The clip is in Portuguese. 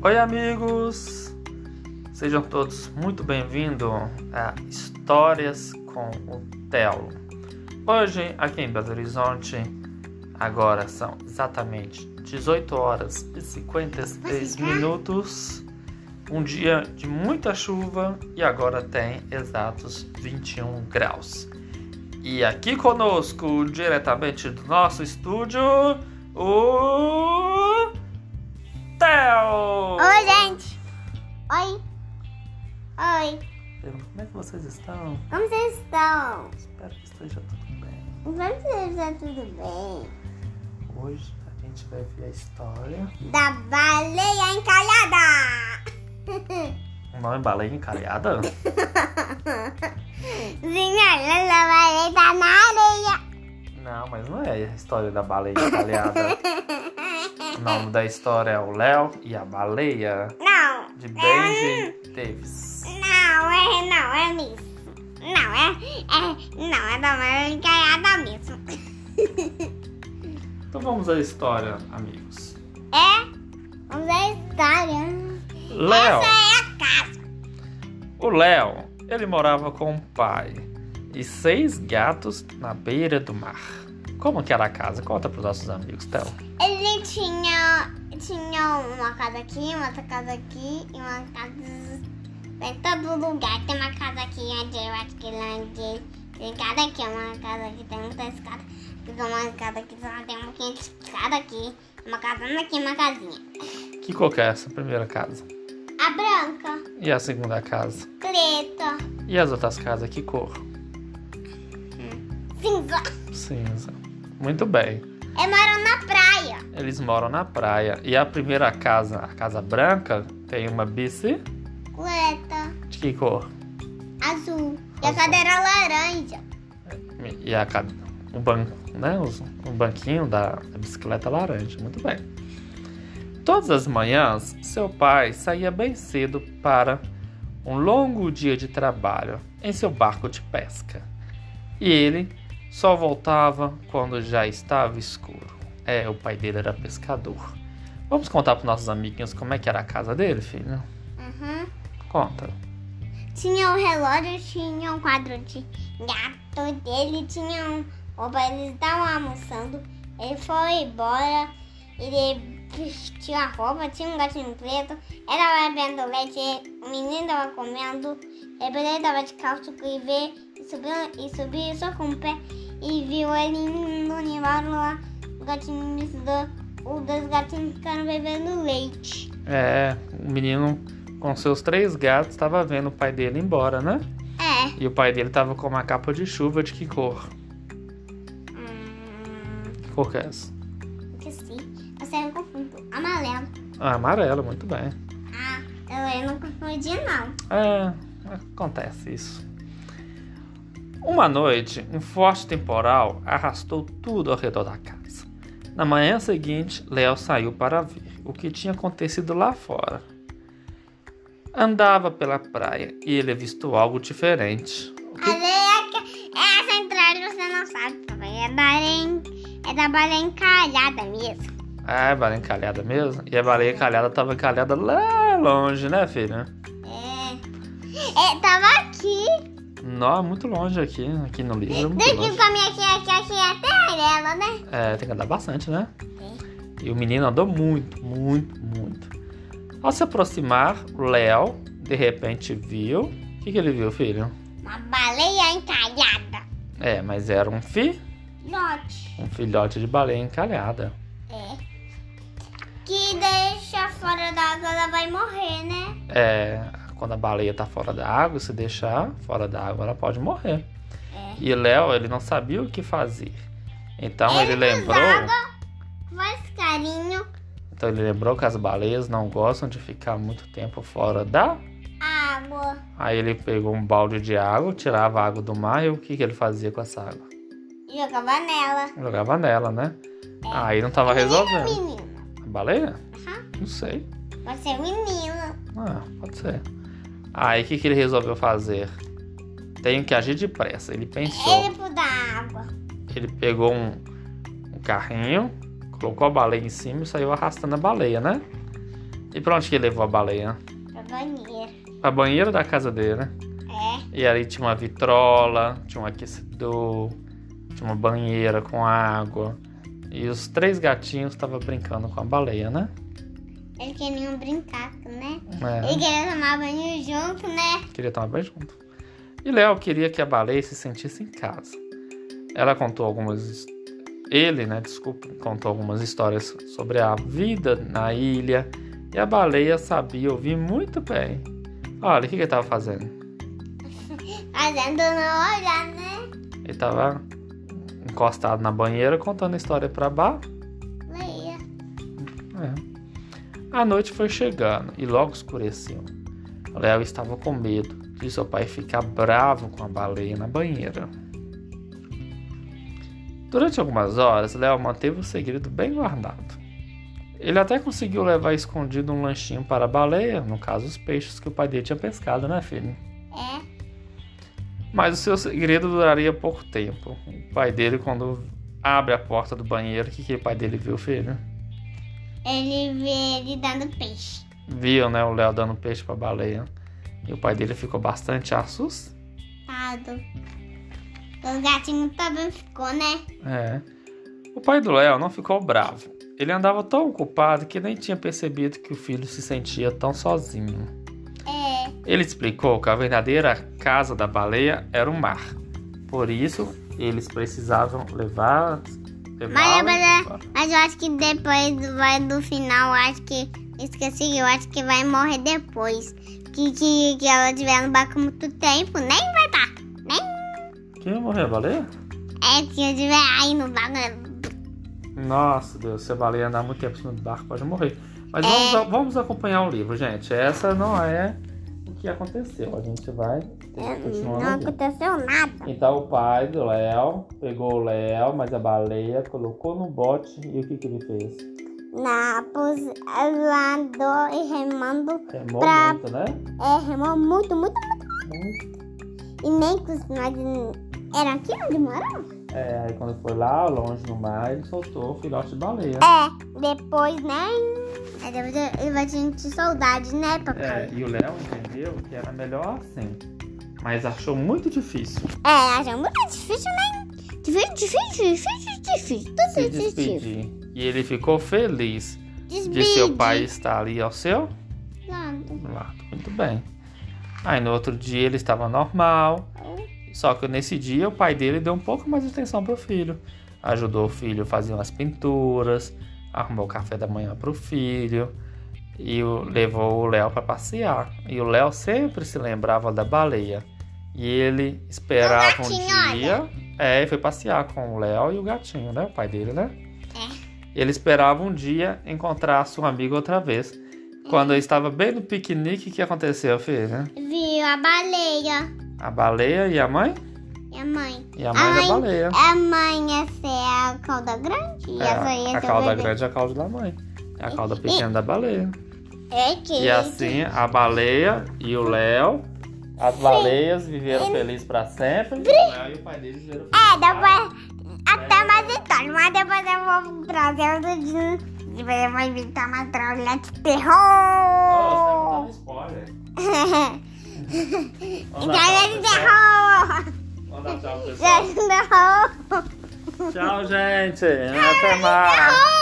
Oi, amigos! Sejam todos muito bem-vindos a Histórias com o Telo. Hoje, aqui em Belo Horizonte, agora são exatamente 18 horas e 56 minutos. Um dia de muita chuva e agora tem exatos 21 graus. E aqui conosco, diretamente do nosso estúdio, o Como é que vocês estão? Como vocês estão? Espero que esteja tudo bem. Espero que esteja tudo bem. Hoje a gente vai ver a história. Da baleia encalhada! O nome é Baleia Encalhada? Senhora, a baleia tá na areia. Não, mas não é a história da baleia encalhada. O nome da história é o Léo e a Baleia, Não! de Benji Davis. Não, é, não, é da baleia encalhada mesmo. Então vamos à história, amigos. É? Vamos a história. Léo, Essa é a casa. o Léo, ele morava com o pai e seis gatos na beira do mar. Como que era a casa? Conta para os nossos amigos, Theo. Ele tinha, tinha uma casa aqui, uma outra casa aqui e uma casa em todo lugar. Tem uma casa aqui onde eu acho que lá onde tem cada aqui, uma casa que tem muita escada. Tem uma casa que só tem um pouquinho de escada aqui. Uma casona aqui, uma casinha. Que cor que é essa primeira casa? A branca, E a segunda casa? preta, E as outras casas, que cor? cinza. Cinza. Muito bem. Eu moro na praia. Eles moram na praia. E a primeira casa, a casa branca, tem uma bici Preta, de que cor? azul. E a cadeira laranja. E a, o, ban, né, o banquinho da, da bicicleta laranja. Muito bem. Todas as manhãs, seu pai saía bem cedo para um longo dia de trabalho em seu barco de pesca. E ele só voltava quando já estava escuro. É, o pai dele era pescador. Vamos contar para nossos amiguinhos como é que era a casa dele, filho? Uhum. Conta. Tinha um relógio, tinha um quadro de gato dele, tinha um. Opa, eles estavam almoçando. Ele foi embora, ele vestiu a roupa, tinha um gatinho preto, era bebendo leite, o menino tava comendo, ele tava de calça e vê, e subiu, e subiu só com o pé e viu ele no nível lá, o gatinho do, os dois gatinhos ficaram bebendo leite. É, o menino com seus três gatos estava vendo o pai dele embora, né? É. E o pai dele tava com uma capa de chuva de que cor? Hum, Que cor que é essa? esqueci. Eu sei, eu confundo. Amarelo. Ah, amarelo, muito bem. Ah, eu, eu não confundi, não. É, acontece isso. Uma noite, um forte temporal arrastou tudo ao redor da casa. Na manhã seguinte, Léo saiu para ver o que tinha acontecido lá fora. Andava pela praia e ele avistou algo diferente. O que Areia, que- essa entrada você não sabe, papai. É, baleia, é da baleia encalhada mesmo. Ah, é baleia encalhada mesmo? E a baleia encalhada tava encalhada lá longe, né, filha? É. É, tava aqui. Não, muito longe aqui, aqui no livro, é Daqui longe. com a minha aqui, aqui, aqui até ela, né? É, tem que andar bastante, né? E o menino andou muito, muito, muito. Ao se aproximar, o Léo, de repente, viu... O que, que ele viu, filho? Uma baleia encalhada. É, mas era um fi, Note. um filhote de baleia encalhada. É. Que deixa fora da água, ela vai morrer, né? É, quando a baleia tá fora da água, se deixar fora da água, ela pode morrer. É. E Léo, ele não sabia o que fazer. Então ele, lembrou... Faz carinho. Então ele lembrou que as baleias não gostam de ficar muito tempo fora da. Água. Aí ele pegou um balde de água, tirava a água do mar e o que, que ele fazia com essa água? Jogava nela. Jogava nela, né? Aí não tava resolvendo. Menino. A baleia? Aham. Não sei. Pode ser menino. Ah, pode ser. Aí o que, que ele resolveu fazer? Tenho que agir depressa. Ele pensou. Ele pôr da água. Ele pegou um, um carrinho, colocou a baleia em cima e saiu arrastando a baleia, né? E pra onde que ele levou a baleia? Pra banheiro. Pra banheiro da casa dele, né? É. E ali tinha uma vitrola, tinha um aquecedor, tinha uma banheira com água. E os três gatinhos estavam brincando com a baleia, né? Eles queriam brincar, né? É, E queriam tomar banho junto, né? queria tomar banho junto. E Léo queria que a baleia se sentisse em casa. Ela contou algumas. his- Ele, né? Desculpa, contou algumas histórias sobre a vida na ilha. E a baleia sabia ouvir muito bem. Olha, o que, que ele estava fazendo? Fazendo não olhar, né? Ele estava encostado na banheira contando a história para Bá. Leia. É. A noite foi chegando e logo escureceu. Léo estava com medo de seu pai ficar bravo com a baleia na banheira. Durante algumas horas, Léo manteve o segredo bem guardado. Ele até conseguiu levar escondido um lanchinho para a baleia, no caso os peixes que o pai dele tinha pescado, né, filho? É. Mas o seu segredo duraria pouco tempo. O pai dele, quando abre a porta do banheiro, o que, que o pai dele viu, filho? Ele vê ele dando peixe. viu, né, o Léo dando peixe pra baleia. E o pai dele ficou bastante assustado. Os gatinhos também ficou, né? É. O pai do Léo não ficou bravo. Ele andava tão ocupado que nem tinha percebido que o filho se sentia tão sozinho. É. Ele explicou que a verdadeira casa da baleia era o mar. Por isso, eles precisavam levar. Mas, levá-lo mas, embora. mas eu acho que depois vai do final, acho que. Esqueci, eu acho que vai morrer depois. Que, que, que ela tiver no barco muito tempo, nem vai. Quem ia morrer, a baleia? É, se eu tiver aí no barco. né? Nossa, Deus, se a baleia andar muito tempo em cima do barco, pode morrer. Mas É. vamos, vamos acompanhar o livro, gente. Essa não é o que aconteceu. A gente vai continuar Não aconteceu nada. Então o pai do Léo pegou o Léo, mas a baleia colocou no bote e o que, que ele fez? Na. Ela andou e remando. Remou Pra- muito, né? É, remou muito, muito. Muito. E nem que nós. Era aqui onde moramos? É, aí quando foi lá, longe no mar, ele soltou o filhote de baleia. É, depois, né? Depois ele vai sentir saudade, né, É, papai? e o Léo entendeu que era melhor assim. Mas achou muito difícil É, acho muito difícil, né? Difícil, difícil, difícil, difícil. Tudo se difícil. despedir. E ele ficou feliz de seu pai estar ali ao seu Lado. lado. Muito bem. Aí no outro dia ele estava normal. Só que nesse dia o pai dele deu um pouco mais de atenção pro filho. Ajudou o filho a fazer umas pinturas, arrumou o café da manhã pro filho e o- levou o Léo para passear. E o Léo sempre se lembrava da baleia. E ele esperava um dia. É, foi passear com o Léo e o gatinho, né? O pai dele, né? É. Ele esperava um dia encontrar seu amigo outra vez. Quando ele estava bem no piquenique, o que aconteceu, filho? Viu a baleia. A baleia e a mãe? E a mãe? E a mãe da mãe- baleia. A mãe ia ser a cauda grande e É, essa ia a ser cauda bebê. grande é a cauda da mãe. É a cauda pequena da baleia. É que E assim, a baleia e o Léo, as baleias viveram felizes pra sempre. E o Léo e o pai deles viveram felizes. É, depois. Até mais história, mas depois eu vou trazer outro dia. Depois eu vou inventar uma trolha de Oh, você tá terror. contando spoiler. Tchau, gente. Até mais.